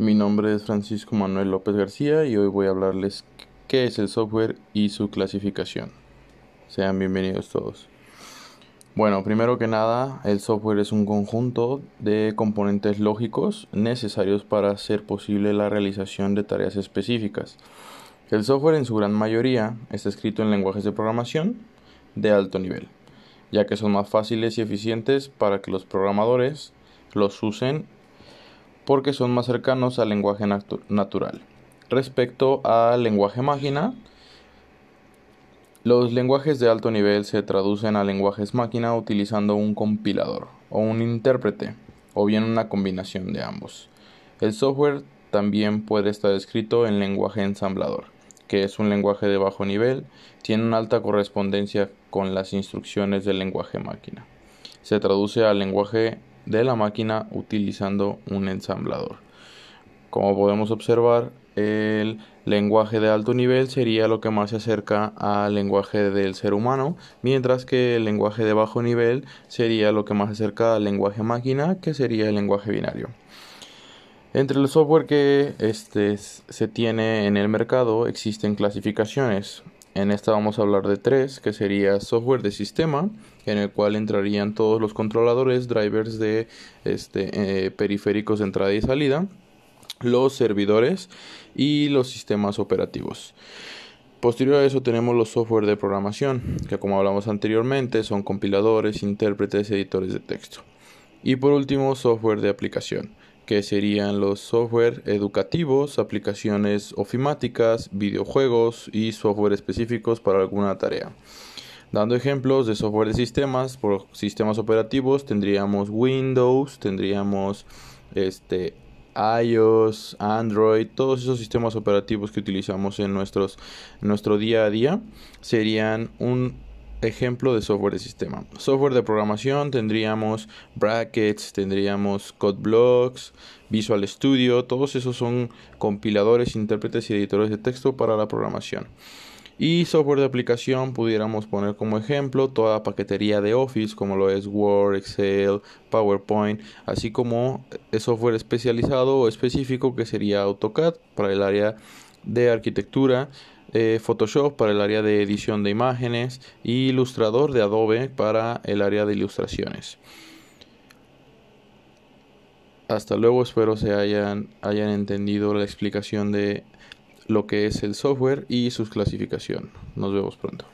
Mi nombre es Francisco Manuel López García y hoy voy a hablarles qué es el software y su clasificación. Sean bienvenidos todos. Bueno, primero que nada, el software es un conjunto de componentes lógicos necesarios para hacer posible la realización de tareas específicas. El software en su gran mayoría está escrito en lenguajes de programación de alto nivel, ya que son más fáciles y eficientes para que los programadores los usen porque son más cercanos al lenguaje natural. Respecto al lenguaje máquina, los lenguajes de alto nivel se traducen a lenguajes máquina utilizando un compilador o un intérprete o bien una combinación de ambos. El software también puede estar escrito en lenguaje ensamblador, que es un lenguaje de bajo nivel, tiene una alta correspondencia con las instrucciones del lenguaje máquina. Se traduce al lenguaje de la máquina utilizando un ensamblador. Como podemos observar, el lenguaje de alto nivel sería lo que más se acerca al lenguaje del ser humano, mientras que el lenguaje de bajo nivel sería lo que más se acerca al lenguaje máquina, que sería el lenguaje binario. Entre el software que este, se tiene en el mercado existen clasificaciones. En esta vamos a hablar de tres, que sería software de sistema, en el cual entrarían todos los controladores, drivers de este, eh, periféricos de entrada y salida, los servidores y los sistemas operativos. Posterior a eso tenemos los software de programación, que como hablamos anteriormente son compiladores, intérpretes, editores de texto. Y por último, software de aplicación, que serían los software educativos, aplicaciones ofimáticas, videojuegos y software específicos para alguna tarea. Dando ejemplos de software de sistemas, por sistemas operativos tendríamos Windows, tendríamos este iOS, Android, todos esos sistemas operativos que utilizamos en nuestros, nuestro día a día serían un ejemplo de software de sistema. Software de programación tendríamos brackets, tendríamos CodeBlocks, Visual Studio, todos esos son compiladores, intérpretes y editores de texto para la programación. Y software de aplicación pudiéramos poner como ejemplo toda paquetería de Office como lo es Word, Excel, PowerPoint, así como software especializado o específico que sería AutoCAD para el área de arquitectura eh, Photoshop para el área de edición de imágenes y Ilustrador de Adobe para el área de ilustraciones. Hasta luego, espero se hayan, hayan entendido la explicación de lo que es el software y su clasificación. Nos vemos pronto.